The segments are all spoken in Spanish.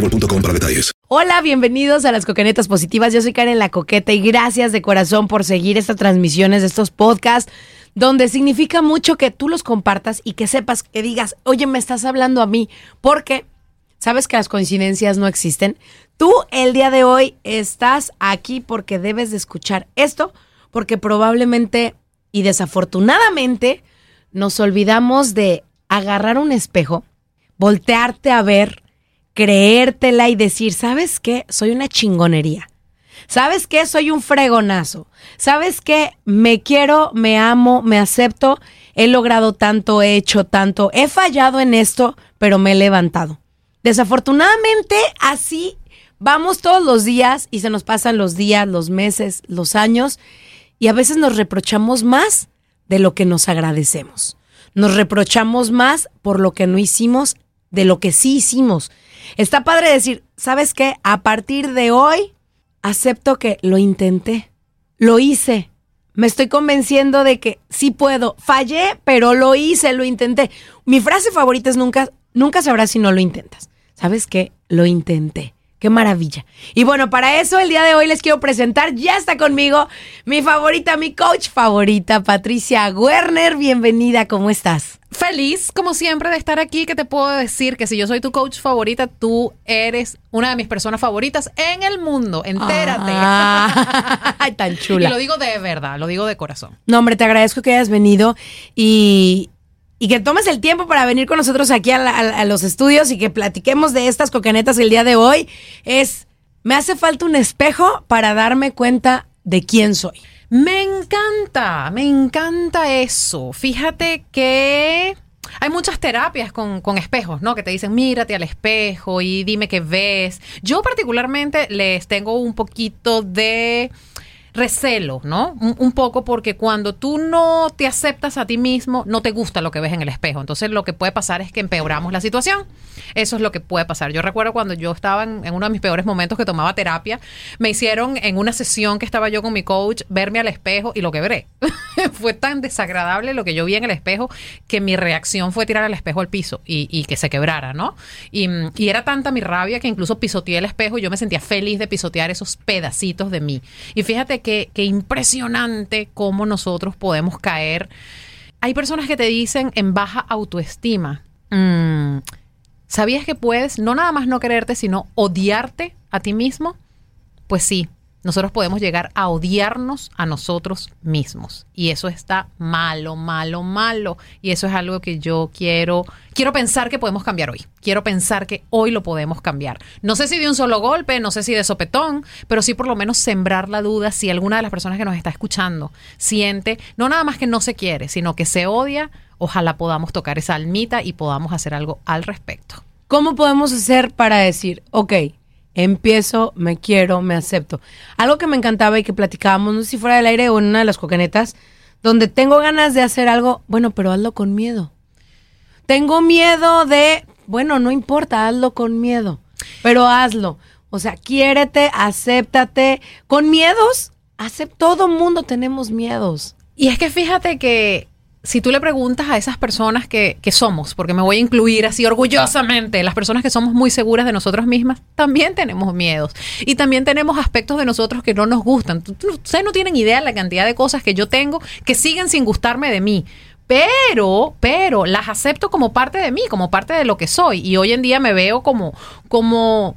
para detalles. Hola, bienvenidos a las Coquenetas Positivas. Yo soy Karen La Coqueta y gracias de corazón por seguir estas transmisiones, estos podcasts, donde significa mucho que tú los compartas y que sepas, que digas, oye, me estás hablando a mí, porque sabes que las coincidencias no existen. Tú el día de hoy estás aquí porque debes de escuchar esto, porque probablemente y desafortunadamente nos olvidamos de agarrar un espejo, voltearte a ver, creértela y decir, ¿sabes qué? Soy una chingonería. ¿Sabes qué? Soy un fregonazo. ¿Sabes qué? Me quiero, me amo, me acepto. He logrado tanto, he hecho tanto. He fallado en esto, pero me he levantado. Desafortunadamente, así vamos todos los días y se nos pasan los días, los meses, los años y a veces nos reprochamos más de lo que nos agradecemos. Nos reprochamos más por lo que no hicimos de lo que sí hicimos. Está padre decir, ¿sabes qué? A partir de hoy, acepto que lo intenté, lo hice. Me estoy convenciendo de que sí puedo. Fallé, pero lo hice, lo intenté. Mi frase favorita es nunca, nunca sabrás si no lo intentas. ¿Sabes qué? Lo intenté. Qué maravilla. Y bueno, para eso el día de hoy les quiero presentar, ya está conmigo mi favorita, mi coach favorita, Patricia Werner. Bienvenida, ¿cómo estás? Feliz, como siempre, de estar aquí. Que te puedo decir que si yo soy tu coach favorita, tú eres una de mis personas favoritas en el mundo. Entérate. Ah, ay, tan chula. Y lo digo de verdad, lo digo de corazón. No, hombre, te agradezco que hayas venido y, y que tomes el tiempo para venir con nosotros aquí a, los estudios y que platiquemos de estas cocanetas el día de hoy. Es, me hace falta un espejo para darme cuenta de quién soy. Me encanta, me encanta eso. Fíjate que hay muchas terapias con, con espejos, ¿no? Que te dicen, mírate al espejo y dime qué ves. Yo particularmente les tengo un poquito de recelo, ¿no? Un, poco porque cuando tú no te aceptas a ti mismo, no te gusta lo que ves en el espejo. Entonces lo que puede pasar es que empeoramos la situación. Eso es lo que puede pasar. Yo recuerdo cuando yo estaba en, uno de mis peores momentos que tomaba terapia, me hicieron en una sesión que estaba yo con mi coach verme al espejo y lo quebré. fue tan desagradable lo que yo vi en el espejo que mi reacción fue tirar el espejo al piso y, que se quebrara, ¿no? Y, y era tanta mi rabia que incluso pisoteé el espejo y yo me sentía feliz de pisotear esos pedacitos de mí. Y fíjate que, que impresionante cómo nosotros podemos caer. Hay personas que te dicen en baja autoestima. mm, ¿Sabías que puedes no nada más no quererte, sino odiarte a ti mismo? Pues sí, nosotros podemos llegar a odiarnos a nosotros mismos. Y eso está malo, malo, malo. Y eso es algo que yo quiero, quiero pensar que podemos cambiar hoy. Quiero pensar que hoy lo podemos cambiar. No sé si de un solo golpe, no sé si de sopetón, pero sí por lo menos sembrar la duda si alguna de las personas que nos está escuchando siente, no nada más que no se quiere, sino que se odia, ojalá podamos tocar esa almita y podamos hacer algo al respecto. ¿Cómo podemos hacer para decir, ok, empiezo, me quiero, me acepto? Algo que me encantaba y que platicábamos, no sé si fuera del aire o en una de las coquenetas, donde tengo ganas de hacer algo, bueno, pero hazlo con miedo. Tengo miedo de, bueno, no importa, hazlo con miedo, pero hazlo. O sea, quiérete, acéptate. Con miedos, acep todo mundo tenemos miedos. Y es que fíjate que si tú le preguntas a esas personas que, que, somos, porque me voy a incluir así orgullosamente, las personas que somos muy seguras de nosotros mismas, también tenemos miedos. Y también tenemos aspectos de nosotros que no nos gustan. Ustedes no tienen idea de la cantidad de cosas que yo tengo que siguen sin gustarme de mí. Pero, pero las acepto como parte de mí, como parte de lo que soy. Y hoy en día me veo como, como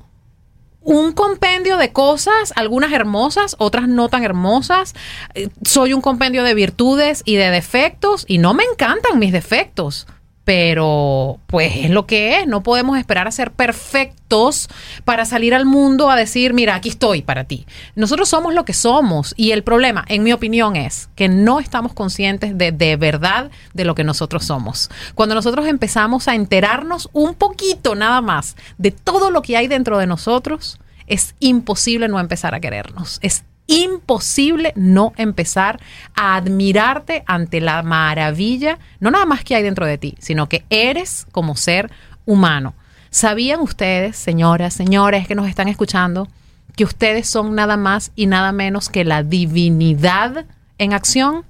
un compendio de cosas, algunas hermosas, otras no tan hermosas. Eh, Soy un compendio de virtudes y de defectos y no me encantan mis defectos. Pero pues es lo que es, no podemos esperar a ser perfectos para salir al mundo a decir, mira, aquí estoy para ti. Nosotros somos lo que somos y el problema, en mi opinión, es que no estamos conscientes de de verdad de lo que nosotros somos. Cuando nosotros empezamos a enterarnos un poquito nada más de todo lo que hay dentro de nosotros, es imposible no empezar a querernos. Es imposible no empezar a admirarte ante la maravilla, no nada más que hay dentro de ti, sino que eres como ser humano. ¿Sabían ustedes, señoras, señores que nos están escuchando, que ustedes son nada más y nada menos que la divinidad en acción?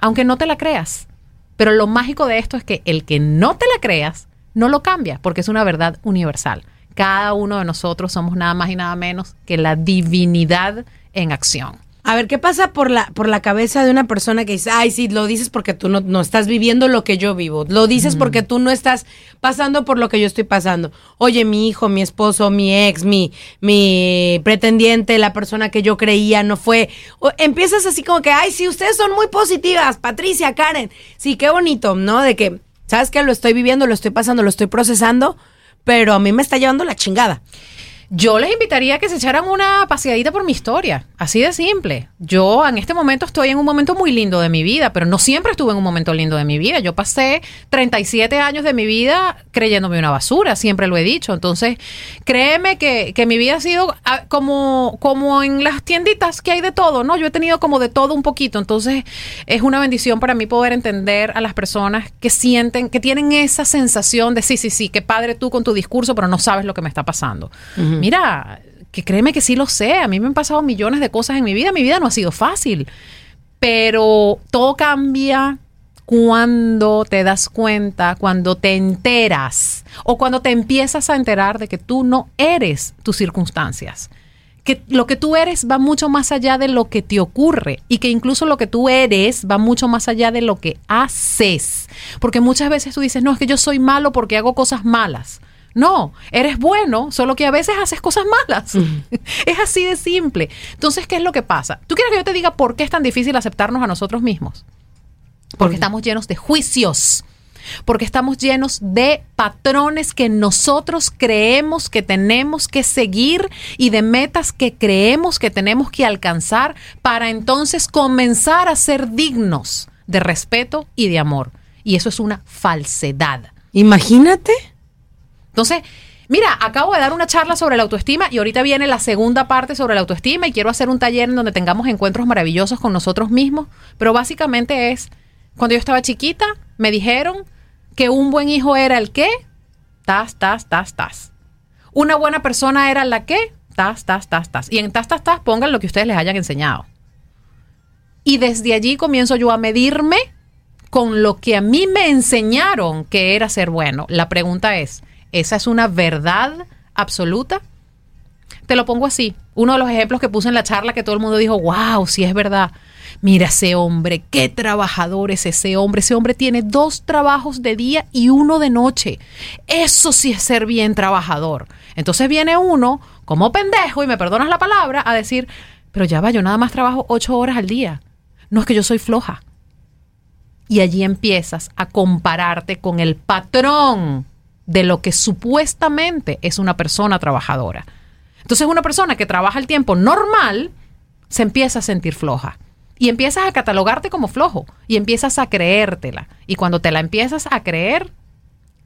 Aunque no te la creas. Pero lo mágico de esto es que el que no te la creas, no lo cambia, porque es una verdad universal. Cada uno de nosotros somos nada más y nada menos que la divinidad en acción. A ver, ¿qué pasa por la, por la cabeza de una persona que dice, ay, sí, lo dices porque tú no, no estás viviendo lo que yo vivo, lo dices porque tú no estás pasando por lo que yo estoy pasando? Oye, mi hijo, mi esposo, mi ex, mi, mi pretendiente, la persona que yo creía no fue. O, empiezas así como que, ay, sí, ustedes son muy positivas, Patricia, Karen. Sí, qué bonito, ¿no? De que, ¿sabes qué? Lo estoy viviendo, lo estoy pasando, lo estoy procesando, pero a mí me está llevando la chingada. Yo les invitaría a que se echaran una paseadita por mi historia, así de simple. Yo en este momento estoy en un momento muy lindo de mi vida, pero no siempre estuve en un momento lindo de mi vida. Yo pasé 37 años de mi vida creyéndome una basura, siempre lo he dicho. Entonces, créeme que, que mi vida ha sido ah, como, como en las tienditas que hay de todo, ¿no? Yo he tenido como de todo un poquito. Entonces, es una bendición para mí poder entender a las personas que sienten, que tienen esa sensación de sí, sí, sí, qué padre tú con tu discurso, pero no sabes lo que me está pasando. Mira, que créeme que sí lo sé. A mí me han pasado millones de cosas en mi vida. Mi vida no ha sido fácil. Pero todo cambia cuando te das cuenta, cuando te enteras o cuando te empiezas a enterar de que tú no eres tus circunstancias. Que lo que tú eres va mucho más allá de lo que te ocurre y que incluso lo que tú eres va mucho más allá de lo que haces. Porque muchas veces tú dices, no, es que yo soy malo porque hago cosas malas. No, eres bueno, solo que a veces haces cosas malas. es así de simple. Entonces, ¿qué es lo que pasa? ¿Tú quieres que yo te diga por qué es tan difícil aceptarnos a nosotros mismos? Porque estamos llenos de juicios. Porque estamos llenos de patrones que nosotros creemos que tenemos que seguir y de metas que creemos que tenemos que alcanzar para entonces comenzar a ser dignos de respeto y de amor. Y eso es una falsedad. Imagínate. Entonces, mira, acabo de dar una charla sobre la autoestima y ahorita viene la segunda parte sobre la autoestima y quiero hacer un taller en donde tengamos encuentros maravillosos con nosotros mismos, pero básicamente es, cuando yo estaba chiquita, me dijeron que un buen hijo era el qué, tas, tas, tas, tas. Una buena persona era la qué, tas, tas, tas, tas. Y en tas, tas, tas pongan lo que ustedes les hayan enseñado. Y desde allí comienzo yo a medirme con lo que a mí me enseñaron que era ser bueno. La pregunta es, ¿Esa es una verdad absoluta? Te lo pongo así. Uno de los ejemplos que puse en la charla que todo el mundo dijo, wow, sí es verdad. Mira ese hombre, qué trabajador es ese hombre. Ese hombre tiene dos trabajos de día y uno de noche. Eso sí es ser bien trabajador. Entonces viene uno, como pendejo, y me perdonas la palabra, a decir, pero ya va, yo nada más trabajo ocho horas al día. No es que yo soy floja. Y allí empiezas a compararte con el patrón de lo que supuestamente es una persona trabajadora. Entonces una persona que trabaja el tiempo normal se empieza a sentir floja. Y empiezas a catalogarte como flojo. Y empiezas a creértela. Y cuando te la empiezas a creer,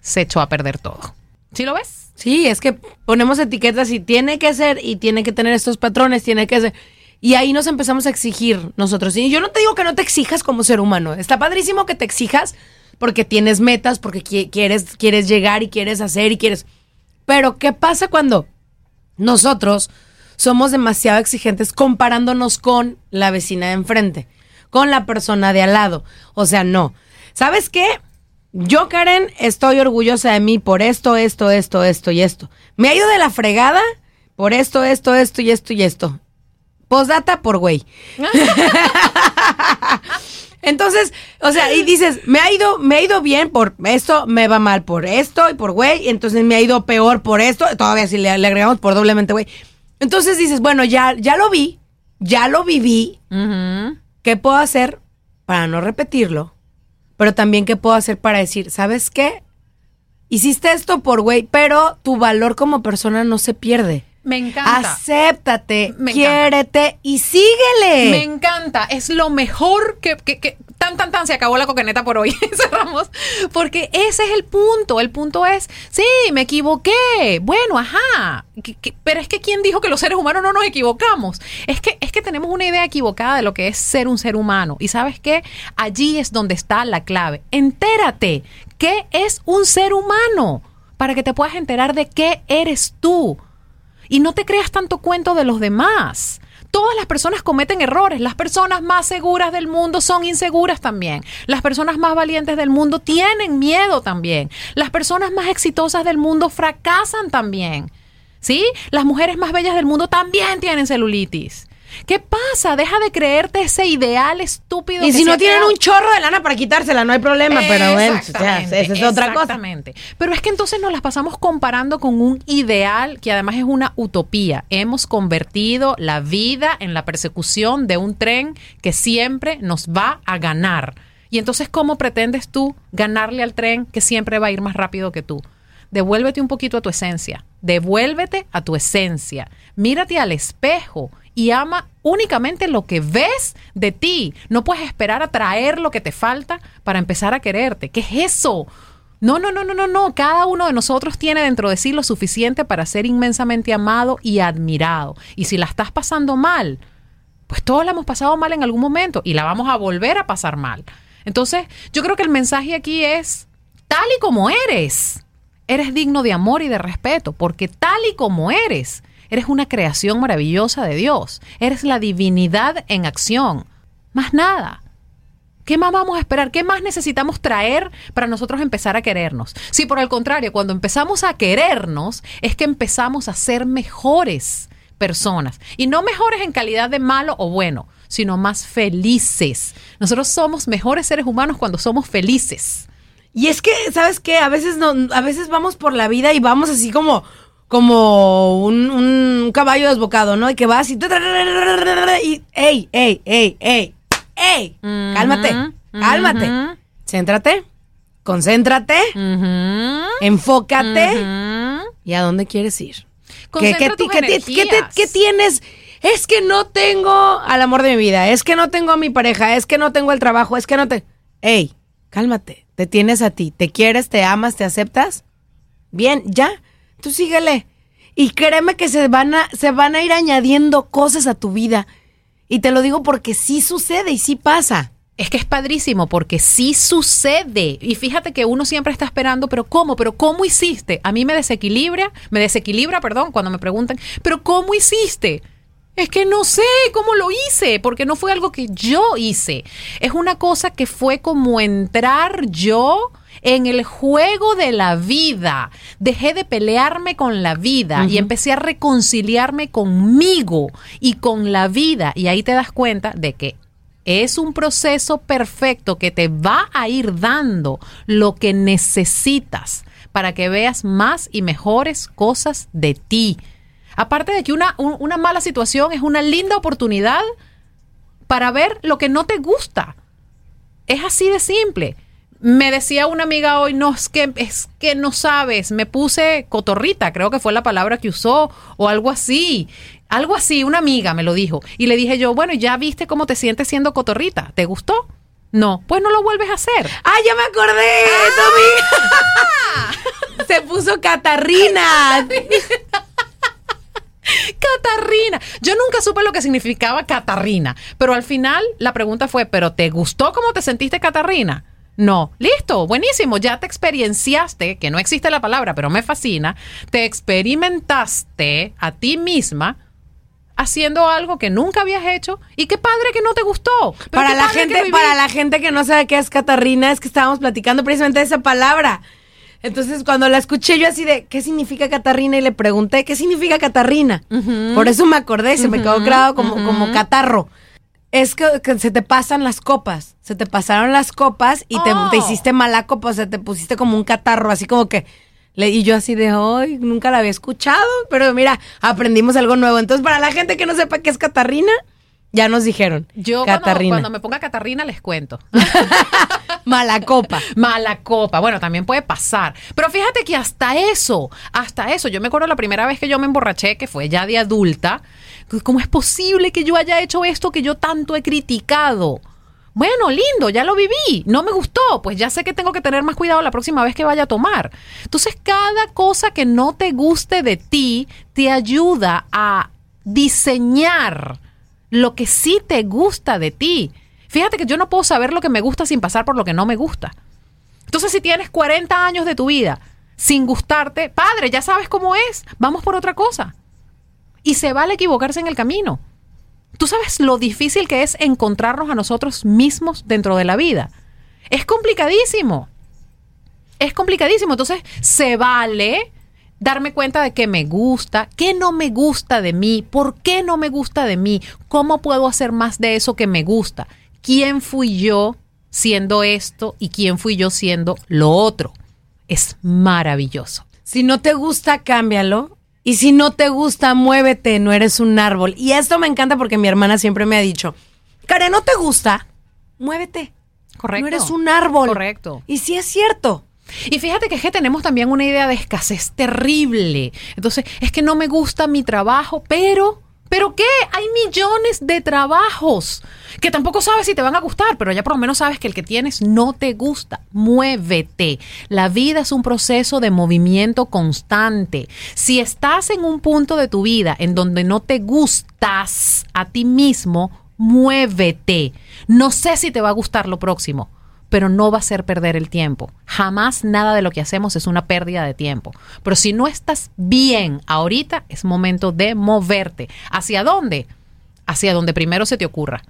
se echó a perder todo. ¿Sí lo ves? Sí, es que ponemos etiquetas y tiene que ser y tiene que tener estos patrones, tiene que ser. Y ahí nos empezamos a exigir nosotros. Y yo no te digo que no te exijas como ser humano. Está padrísimo que te exijas porque tienes metas, porque qui- quieres, quieres llegar y quieres hacer y quieres. Pero, ¿qué pasa cuando nosotros somos demasiado exigentes comparándonos con la vecina de enfrente, con la persona de al lado? O sea, no. ¿Sabes qué? Yo, Karen, estoy orgullosa de mí por esto, esto, esto, esto y esto. Me ha ido de la fregada por esto, esto, esto y esto y esto. Postdata por güey. Entonces, o sea, y dices, me ha ido, me ha ido bien por esto, me va mal por esto y por güey, entonces me ha ido peor por esto, todavía si le, le agregamos por doblemente güey. Entonces dices, bueno, ya, ya lo vi, ya lo viví, ¿qué puedo hacer para no repetirlo? Pero también qué puedo hacer para decir, ¿sabes qué? Hiciste esto por güey, pero tu valor como persona no se pierde. Me encanta. Acéptate, Me encanta. quiérete y síguele. Me encanta. Es lo mejor que, que- que- Tan, tan, tan, se acabó la coqueneta por hoy. Cerramos. Porque ese es el punto. El punto es, sí, me equivoqué. Bueno, ajá. Que- pero es que ¿quién dijo que los seres humanos no nos equivocamos? Es que, es que tenemos una idea equivocada de lo que es ser un ser humano. Y sabes qué? Allí es donde está la clave. Entérate. ¿Qué es un ser humano? Para que te puedas enterar de qué eres tú. Y no te creas tanto cuento de los demás. Todas las personas cometen errores. Las personas más seguras del mundo son inseguras también. Las personas más valientes del mundo tienen miedo también. Las personas más exitosas del mundo fracasan también. ¿Sí? Las mujeres más bellas del mundo también tienen celulitis. ¿Qué pasa? Deja de creerte ese ideal estúpido. Y que si no tienen creado. un chorro de lana para quitársela, no hay problema, pero bueno, esa es otra cosa. Exactamente. Pero es que entonces nos las pasamos comparando con un ideal que además es una utopía. Hemos convertido la vida en la persecución de un tren que siempre nos va a ganar. Y entonces, ¿cómo pretendes tú ganarle al tren que siempre va a ir más rápido que tú? Devuélvete un poquito a tu esencia. Devuélvete a tu esencia. Mírate al espejo y ama únicamente lo que ves de ti. No puedes esperar a traer lo que te falta para empezar a quererte. ¿Qué es eso? No, no, no, no, no, no. Cada uno de nosotros tiene dentro de sí lo suficiente para ser inmensamente amado y admirado. Y si la estás pasando mal, pues todos la hemos pasado mal en algún momento y la vamos a volver a pasar mal. Entonces, yo creo que el mensaje aquí es, tal y como eres, eres digno de amor y de respeto, porque tal y como eres, eres una creación maravillosa de Dios, eres la divinidad en acción, más nada. ¿Qué más vamos a esperar? ¿Qué más necesitamos traer para nosotros empezar a querernos? Si por el contrario, cuando empezamos a querernos, es que empezamos a ser mejores personas. Y no mejores en calidad de malo o bueno, sino más felices. Nosotros somos mejores seres humanos cuando somos felices. Y es que, ¿sabes qué? A veces no, a veces vamos por la vida y vamos así como, como un, un caballo desbocado, ¿no? Y que vas y, y ey, ey, ey, ey, ey, cálmate, cálmate, céntrate, concéntrate, enfócate y a dónde quieres ir. ¿Qué, qué tus qué qué tienes? Es que no tengo al amor de mi vida, es que no tengo a mi pareja, es que no tengo el trabajo, es que no te... Ey, cálmate, te tienes a ti, te quieres, te amas, te aceptas. Bien, ya, tú síguele. Y créeme que se van a, se van a ir añadiendo cosas a tu vida. Y te lo digo porque sí sucede y sí pasa. Es que es padrísimo porque sí sucede. Y fíjate que uno siempre está esperando, pero ¿cómo? ¿Pero cómo hiciste? A mí me desequilibra, me desequilibra, perdón, cuando me preguntan, ¿pero cómo hiciste? Es que no sé cómo lo hice, porque no fue algo que yo hice. Es una cosa que fue como entrar yo en el juego de la vida. Dejé de pelearme con la vida y empecé a reconciliarme conmigo y con la vida. Y ahí te das cuenta de que Es un proceso perfecto que te va a ir dando lo que necesitas para que veas más y mejores cosas de ti. Aparte de que una, un- una mala situación es una linda oportunidad para ver lo que no te gusta. Es así de simple. Me decía una amiga hoy, no, es que, es que no sabes, me puse cotorrita, creo que fue la palabra que usó, o algo así. Algo así, una amiga me lo dijo. Y le dije yo, bueno, ¿ya viste cómo te sientes siendo cotorrita? ¿Te gustó? No, pues no lo vuelves a hacer. ¡Ah, ya me acordé! amiga! Se puso catarrina. Catarrina. Yo nunca supe lo que significaba catarrina, pero al final la pregunta fue, ¿pero te gustó cómo te sentiste catarrina? No, listo, buenísimo, ya te experienciaste, que no existe la palabra, pero me fascina, te experimentaste a ti misma haciendo algo que nunca habías hecho y qué padre que no te gustó. Para la gente, para la gente que no sabe qué es catarrina, es que estábamos platicando precisamente de esa palabra. Entonces, cuando la escuché yo así de, ¿qué significa catarrina? Y le pregunté, ¿qué significa catarrina? Por eso me acordé, se me quedó grabado como, como catarro. Es que, que se te pasan las copas, se te pasaron las copas y te, Oh. te hiciste mala copa, o sea, te pusiste como un catarro, así como que... le- y yo así de, hoy nunca la había escuchado, pero mira, aprendimos algo nuevo. Entonces, para la gente que no sepa qué es catarrina, ya nos dijeron. Yo cuando, catarrina. cuando me ponga catarrina les cuento. Mala copa. Mala copa. Bueno, también puede pasar. Pero fíjate que hasta eso, hasta eso, yo me acuerdo la primera vez que yo me emborraché, que fue ya de adulta, ¿cómo es posible que yo haya hecho esto que yo tanto he criticado? Bueno, lindo, ya lo viví, no me gustó, pues ya sé que tengo que tener más cuidado la próxima vez que vaya a tomar. Entonces, cada cosa que no te guste de ti te ayuda a diseñar lo que sí te gusta de ti. Fíjate que yo no puedo saber lo que me gusta sin pasar por lo que no me gusta. Entonces, si tienes 40 años de tu vida sin gustarte, padre, ya sabes cómo es, vamos por otra cosa. Y se vale equivocarse en el camino. Tú sabes lo difícil que es encontrarnos a nosotros mismos dentro de la vida. Es complicadísimo. Es complicadísimo. Entonces, se vale darme cuenta de qué me gusta, qué no me gusta de mí, por qué no me gusta de mí, cómo puedo hacer más de eso que me gusta, quién fui yo siendo esto y quién fui yo siendo lo otro. Es maravilloso. Si no te gusta, cámbialo. Y si no te gusta, muévete, no eres un árbol. Y esto me encanta porque mi hermana siempre me ha dicho, Karen, ¿no te gusta? Muévete. Correcto. No eres un árbol. Correcto. Y sí es cierto. Y fíjate que es que tenemos también una idea de escasez terrible. Entonces, es que no me gusta mi trabajo, pero, ¿pero qué? Hay millones de trabajos que tampoco sabes si te van a gustar, pero ya por lo menos sabes que el que tienes no te gusta. Muévete. La vida es un proceso de movimiento constante. Si estás en un punto de tu vida en donde no te gustas a ti mismo, muévete. No sé si te va a gustar lo próximo pero no va a ser perder el tiempo. Jamás nada de lo que hacemos es una pérdida de tiempo. Pero si no estás bien ahorita, es momento de moverte. ¿Hacia dónde? Hacia donde primero se te ocurra.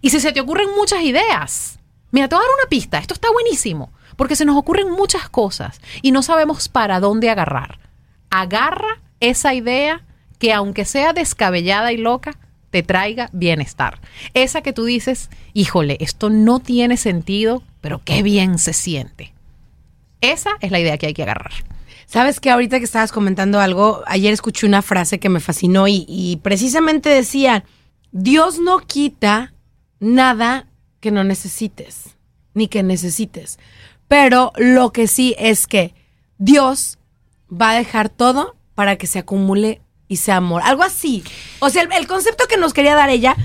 Y si se te ocurren muchas ideas, mira, te voy a dar una pista, esto está buenísimo, porque se nos ocurren muchas cosas y no sabemos para dónde agarrar. Agarra esa idea que aunque sea descabellada y loca, te traiga bienestar. Esa que tú dices, híjole, esto no tiene sentido, pero qué bien se siente. Esa es la idea que hay que agarrar. Sabes que ahorita que estabas comentando algo, ayer escuché una frase que me fascinó y, y precisamente decía, Dios no quita nada que no necesites, ni que necesites. Pero lo que sí es que Dios va a dejar todo para que se acumule y sea amor. Algo así. O sea, el, el concepto que nos quería dar ella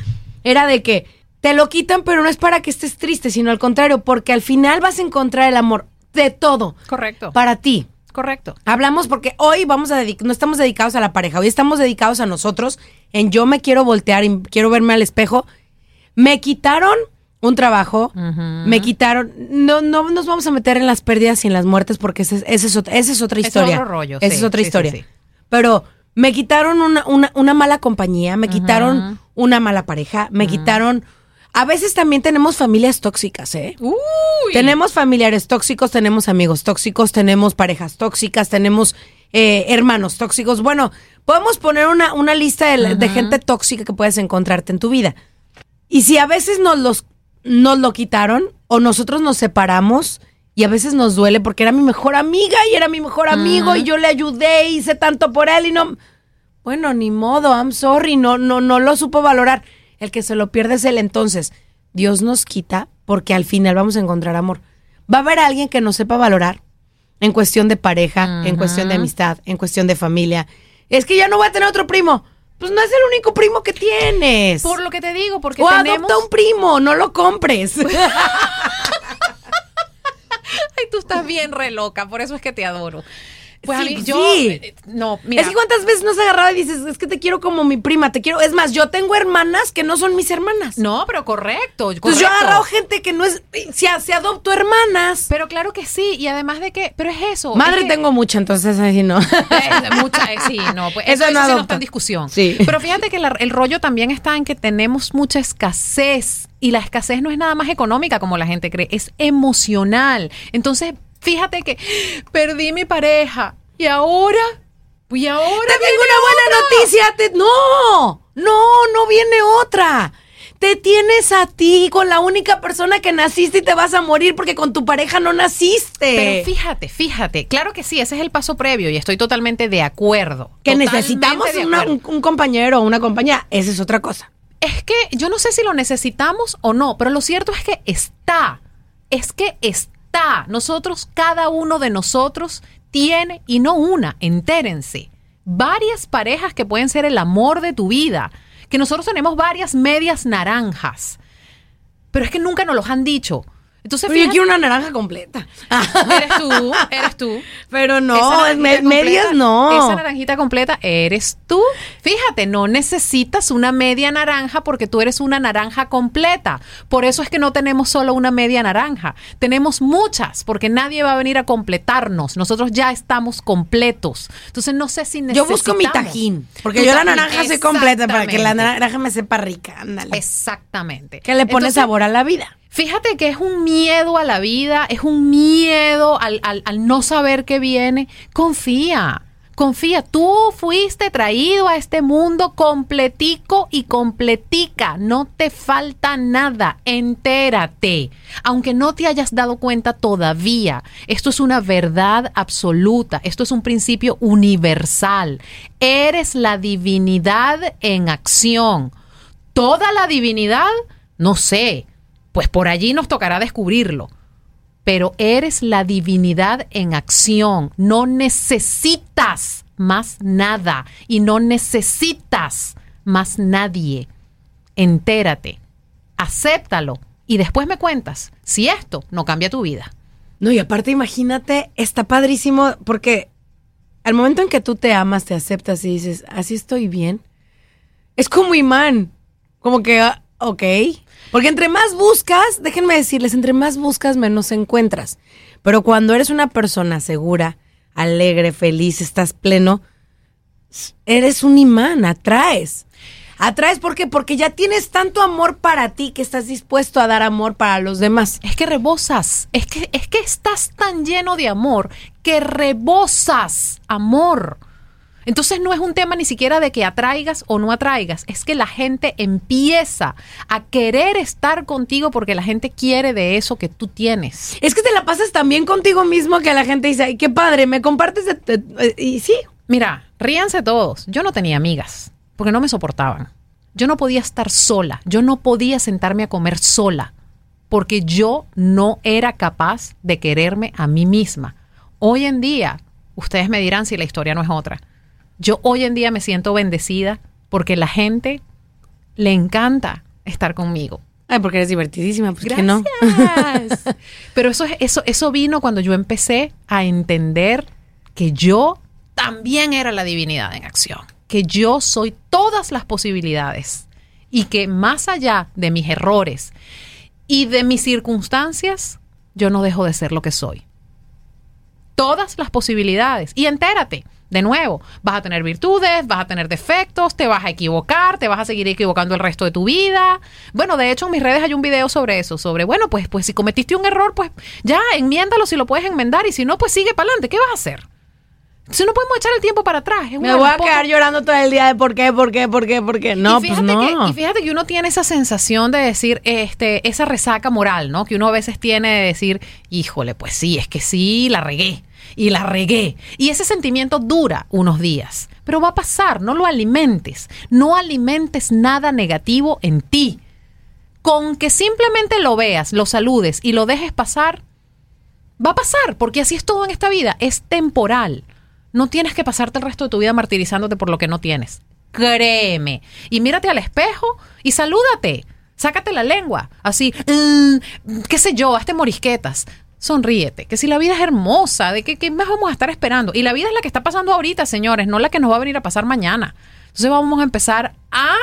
era de que te lo quitan, pero no es para que estés triste, sino al contrario, porque al final vas a encontrar el amor de todo Correcto. para ti. Correcto. Hablamos porque hoy vamos a no estamos dedicados a la pareja, hoy estamos dedicados a nosotros en yo me quiero voltear y quiero verme al espejo. Me quitaron un trabajo, me quitaron, no, no nos vamos a meter en las pérdidas y en las muertes porque esa es, es otra, esa es otra Ese es historia. otro rollo, Esa sí, es otra sí, historia. sí. Pero me quitaron una, una, una mala compañía, me quitaron una mala pareja, me quitaron... A veces también tenemos familias tóxicas, ¿eh? Uy. Tenemos familiares tóxicos, tenemos amigos tóxicos, tenemos parejas tóxicas, tenemos eh, hermanos tóxicos. Bueno, podemos poner una, una lista de, de gente tóxica que puedes encontrarte en tu vida. Y si a veces nos, los, nos lo quitaron o nosotros nos separamos y a veces nos duele porque era mi mejor amiga y era mi mejor amigo y yo le ayudé, hice tanto por él y no... Bueno, ni modo, I'm sorry, no, no, no lo supo valorar. El que se lo pierde es él. Entonces, Dios nos quita porque al final vamos a encontrar amor. Va a haber alguien que nos sepa valorar en cuestión de pareja, en cuestión de amistad, en cuestión de familia. Es que ya no voy a tener otro primo. Pues no es el único primo que tienes. Por lo que te digo, porque o tenemos... adopta un primo, no lo compres. Ay, tú estás bien re loca, por eso es que te adoro. Pues a Sí, mí, yo... sí. eh, No, mira... Es que cuántas veces nos agarraba y dices, es que te quiero como mi prima, te quiero. Es más, yo tengo hermanas que no son mis hermanas. No, pero correcto. Entonces yo he correcto. agarrado gente que no es. Se, se adoptó hermanas. Pero claro que sí, y además de que... Pero es eso. Madre es que- tengo mucha, entonces así no. Eh, mucha- eh, sí, no, pues Eso eso, no eso sí no está en discusión. Sí. Pero fíjate que la- el rollo también está en que tenemos mucha escasez y la escasez no es nada más económica como la gente cree, es emocional. Entonces, fíjate que perdí mi pareja y ahora, y ahora Te tengo una buena otra. noticia. te- no, no, no viene otra. Te tienes a ti con la única persona que naciste y te vas a morir porque con tu pareja no naciste. Pero fíjate, fíjate, claro que sí, ese es el paso previo y estoy totalmente de acuerdo. que Totalmente necesitamos de una- acuerdo. un, un compañero o una compañera, esa es otra cosa. Es que yo no sé si lo necesitamos o no, pero lo cierto es que está. Es que está. Nosotros, cada uno de nosotros tiene, y no una, entérense, varias parejas que pueden ser el amor de tu vida. Que nosotros tenemos varias medias naranjas. Pero es que nunca nos los han dicho. Entonces, Pero yo quiero una naranja completa. eres tú, eres tú. Pero no, me- medias no. Esa naranjita completa eres tú. Fíjate, no necesitas una media naranja porque tú eres una naranja completa. Por eso es que no tenemos solo una media naranja. Tenemos muchas porque nadie va a venir a completarnos. Nosotros ya estamos completos. Entonces no sé si Yo necesitamos. busco mi tajín. Porque yo la naranja soy completa para que la naranja me sepa rica. Ándale. Exactamente. Que le pone Entonces, sabor a la vida. Fíjate que es un miedo a la vida, es un miedo al, al- no saber qué viene. Confía, confía. Tú fuiste traído a este mundo completico y completica. No te falta nada. Entérate. Aunque no te hayas dado cuenta todavía, esto es una verdad absoluta. Esto es un principio universal. Eres la divinidad en acción. Toda la divinidad, no sé, pues por allí nos tocará descubrirlo. Pero eres la divinidad en acción. No necesitas más nada y no necesitas más nadie. Entérate, acéptalo y después me cuentas si esto no cambia tu vida. No, y aparte imagínate, está padrísimo porque al momento en que tú te amas, te aceptas y dices, así estoy bien, es como imán, como que, ah, ok, porque entre más buscas, déjenme decirles, entre más buscas, menos encuentras. Pero cuando eres una persona segura, alegre, feliz, estás pleno, eres un imán, atraes. Atraes, ¿por qué? Porque ya tienes tanto amor para ti que estás dispuesto a dar amor para los demás. Es que rebosas, es que, es que estás tan lleno de amor que rebosas amor. Entonces no es un tema ni siquiera de que atraigas o no atraigas, es que la gente empieza a querer estar contigo porque la gente quiere de eso que tú tienes. Es que te la pasas tan bien contigo mismo que la gente dice, ay, qué padre, me compartes. de- y sí, Mira, ríanse todos. Yo no tenía amigas porque no me soportaban. Yo no podía estar sola. Yo no podía sentarme a comer sola porque yo no era capaz de quererme a mí misma. Hoy en día, ustedes me dirán si la historia no es otra. Yo hoy en día me siento bendecida porque la gente le encanta estar conmigo. ay, porque eres divertidísima, pues que no. Gracias. Pero eso, es- eso, eso vino cuando yo empecé a entender que yo también era la divinidad en acción, que yo soy todas las posibilidades y que más allá de mis errores y de mis circunstancias, yo no dejo de ser lo que soy. Todas las posibilidades. Y entérate, de nuevo, vas a tener virtudes, vas a tener defectos, te vas a equivocar, te vas a seguir equivocando el resto de tu vida. Bueno, de hecho en mis redes hay un video sobre eso, sobre, bueno, pues, pues si cometiste un error, pues ya enmiéndalo si lo puedes enmendar y si no, pues sigue para adelante. ¿Qué vas a hacer? Entonces no podemos echar el tiempo para atrás. Es Me voy a quedar llorando todo el día de por qué, por qué, por qué, por qué. No, y pues no. Que, y fíjate que uno tiene esa sensación de decir, este, esa resaca moral, ¿no? Que uno a veces tiene de decir, híjole, pues sí, es que sí, la regué. Y la regué. Y ese sentimiento dura unos días. Pero va a pasar, no lo alimentes. No alimentes nada negativo en ti. Con que simplemente lo veas, lo saludes y lo dejes pasar, va a pasar, porque así es todo en esta vida, es temporal. No tienes que pasarte el resto de tu vida martirizándote por lo que no tienes. Créeme. Y mírate al espejo y salúdate. Sácate la lengua. Así, "Mm, qué sé yo, hazte morisquetas. Sonríete. Que si la vida es hermosa, ¿de qué, qué más vamos a estar esperando? Y la vida es la que está pasando ahorita, señores, no la que nos va a venir a pasar mañana. Entonces vamos a empezar a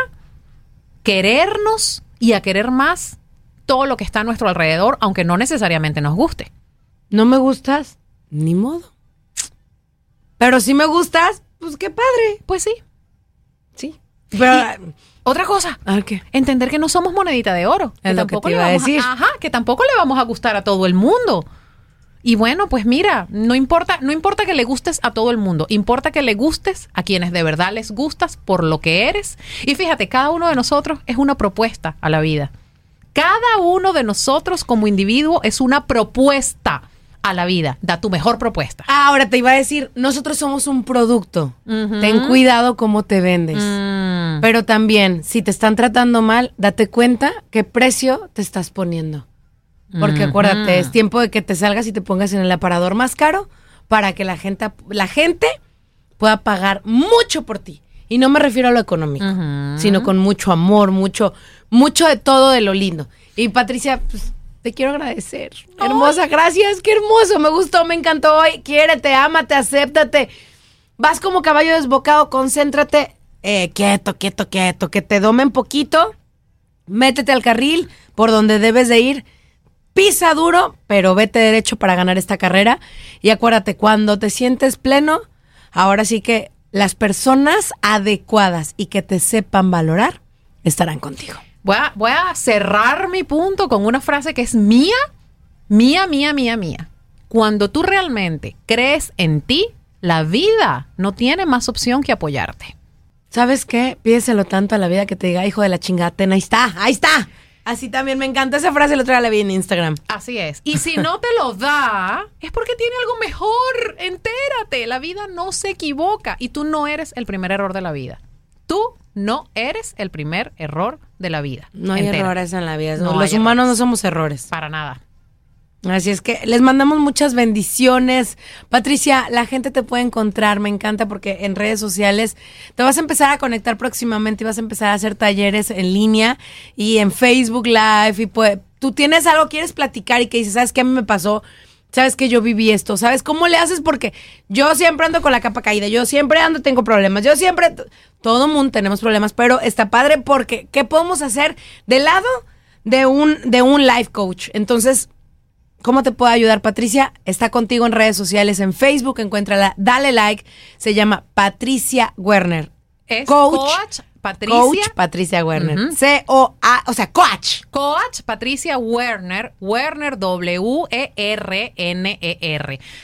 querernos y a querer más todo lo que está a nuestro alrededor, aunque no necesariamente nos guste. No me gustas, ni modo. Pero si me gustas, pues qué padre. Pues sí. Sí. Pero, Otra cosa, ¿a qué? entender que no somos monedita de oro. Es lo que te le iba a ajá, que tampoco le vamos a gustar a todo el mundo. Y bueno, pues mira, no importa, no importa que le gustes a todo el mundo, importa que le gustes a quienes de verdad les gustas por lo que eres. Y fíjate, cada uno de nosotros es una propuesta a la vida. Cada uno de nosotros como individuo es una propuesta a la vida. Da tu mejor propuesta. Ahora te iba a decir, nosotros somos un producto. Ten cuidado cómo te vendes. Mm. Pero también, si te están tratando mal, date cuenta qué precio te estás poniendo. Porque acuérdate, es tiempo de que te salgas y te pongas en el aparador más caro para que la gente, la gente pueda pagar mucho por ti. Y no me refiero a lo económico, sino con mucho amor, mucho, mucho de todo de lo lindo. Y Patricia, pues, te quiero agradecer. Hermosa, gracias, qué hermoso, me gustó, me encantó hoy. Quiérete, ámate, acéptate. Vas como caballo desbocado, concéntrate. Eh, quieto, quieto, quieto, que te domen poquito. Métete al carril por donde debes de ir. Pisa duro, pero vete derecho para ganar esta carrera. Y acuérdate, cuando te sientes pleno, ahora sí que las personas adecuadas y que te sepan valorar estarán contigo. Voy a, voy a cerrar mi punto con una frase que es mía, mía, mía, mía, mía. Cuando tú realmente crees en ti, la vida no tiene más opción que apoyarte. ¿Sabes qué? Pídeselo tanto a la vida que te diga, hijo de la chingatena, ahí está, ahí está. Así también me encanta esa frase, la otra la vi en Instagram. Así es. Y si no te lo da, es porque tiene algo mejor. Entérate. La vida no se equivoca y tú no eres el primer error de la vida. Tú no eres el primer error de la vida. No hay errores en la vida. No Los humanos errores. no somos errores. Para nada. Así es que les mandamos muchas bendiciones. Patricia, la gente te puede encontrar, me encanta porque en redes sociales te vas a empezar a conectar próximamente y vas a empezar a hacer talleres en línea y en Facebook Live y pues tú tienes algo, quieres platicar y que dices, ¿sabes qué a mí me pasó? ¿Sabes que yo viví esto? ¿Sabes cómo le haces? Porque yo siempre ando con la capa caída, yo siempre ando, tengo problemas, yo siempre, todo mundo tenemos problemas, pero está padre porque ¿qué podemos hacer del lado de un, de un life coach? Entonces, ¿Cómo te puede ayudar Patricia? Está contigo en redes sociales, en Facebook, encuéntrala, dale like, se llama Patricia Werner. Es Coach. coach, Patricia. Coach Patricia Werner. C-O-A, o sea, coach. Coach Patricia Werner, Werner W-E-R-N-E-R.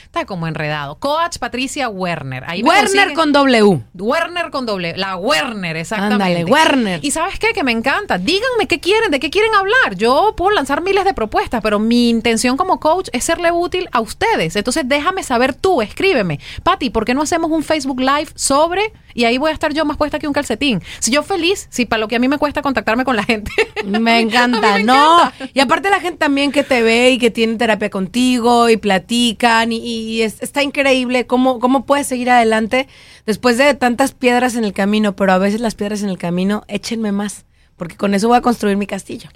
Está como enredado. Coach Patricia Werner. Ahí Werner con W. Werner con doble. La Werner, exactamente. Ándale, Werner. Y sabes qué? Que me encanta. Díganme qué quieren, de qué quieren hablar. Yo puedo lanzar miles de propuestas, pero mi intención como coach es serle útil a ustedes. Entonces déjame saber tú, escríbeme. Pati, ¿por qué no hacemos un Facebook Live sobre? Y ahí voy a estar yo más puesta que un calcetín. Si yo feliz, si para lo que a mí me cuesta contactarme con la gente. Me encanta, me no. encanta. Y aparte la gente también que te ve y que tiene terapia contigo y platican y, y es- está increíble cómo, cómo puedes seguir adelante después de tantas piedras en el camino, pero a veces las piedras en el camino, échenme más, porque con eso voy a construir mi castillo.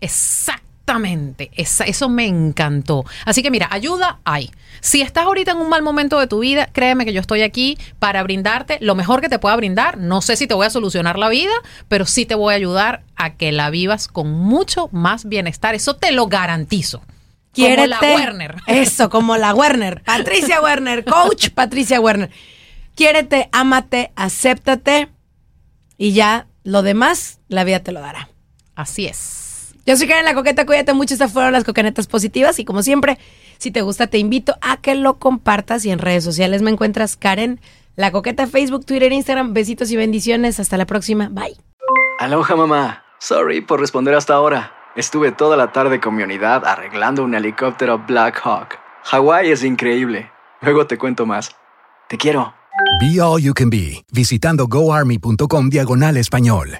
Exactamente, esa- eso me encantó. Así que mira, ayuda hay. Si estás ahorita en un mal momento de tu vida, créeme que yo estoy aquí para brindarte lo mejor que te pueda brindar. No sé si te voy a solucionar la vida, pero sí te voy a ayudar a que la vivas con mucho más bienestar. Eso te lo garantizo. Como Quiérete. la Werner. Eso, como la Werner. Patricia Werner, coach Patricia Werner. Quiérete, ámate, acéptate y ya lo demás, la vida te lo dará. Así es. Yo soy Karen La Coqueta, cuídate mucho, estas fueron las cocanetas positivas y como siempre, si te gusta te invito a que lo compartas y en redes sociales me encuentras Karen La Coqueta Facebook, Twitter, Instagram. Besitos y bendiciones. Hasta la próxima. Bye. Aloha mamá. Sorry por responder hasta ahora. Estuve toda la tarde con mi unidad arreglando un helicóptero Black Hawk. Hawái es increíble. Luego te cuento más. Te quiero. Be All You Can Be, visitando goarmy.com diagonal español.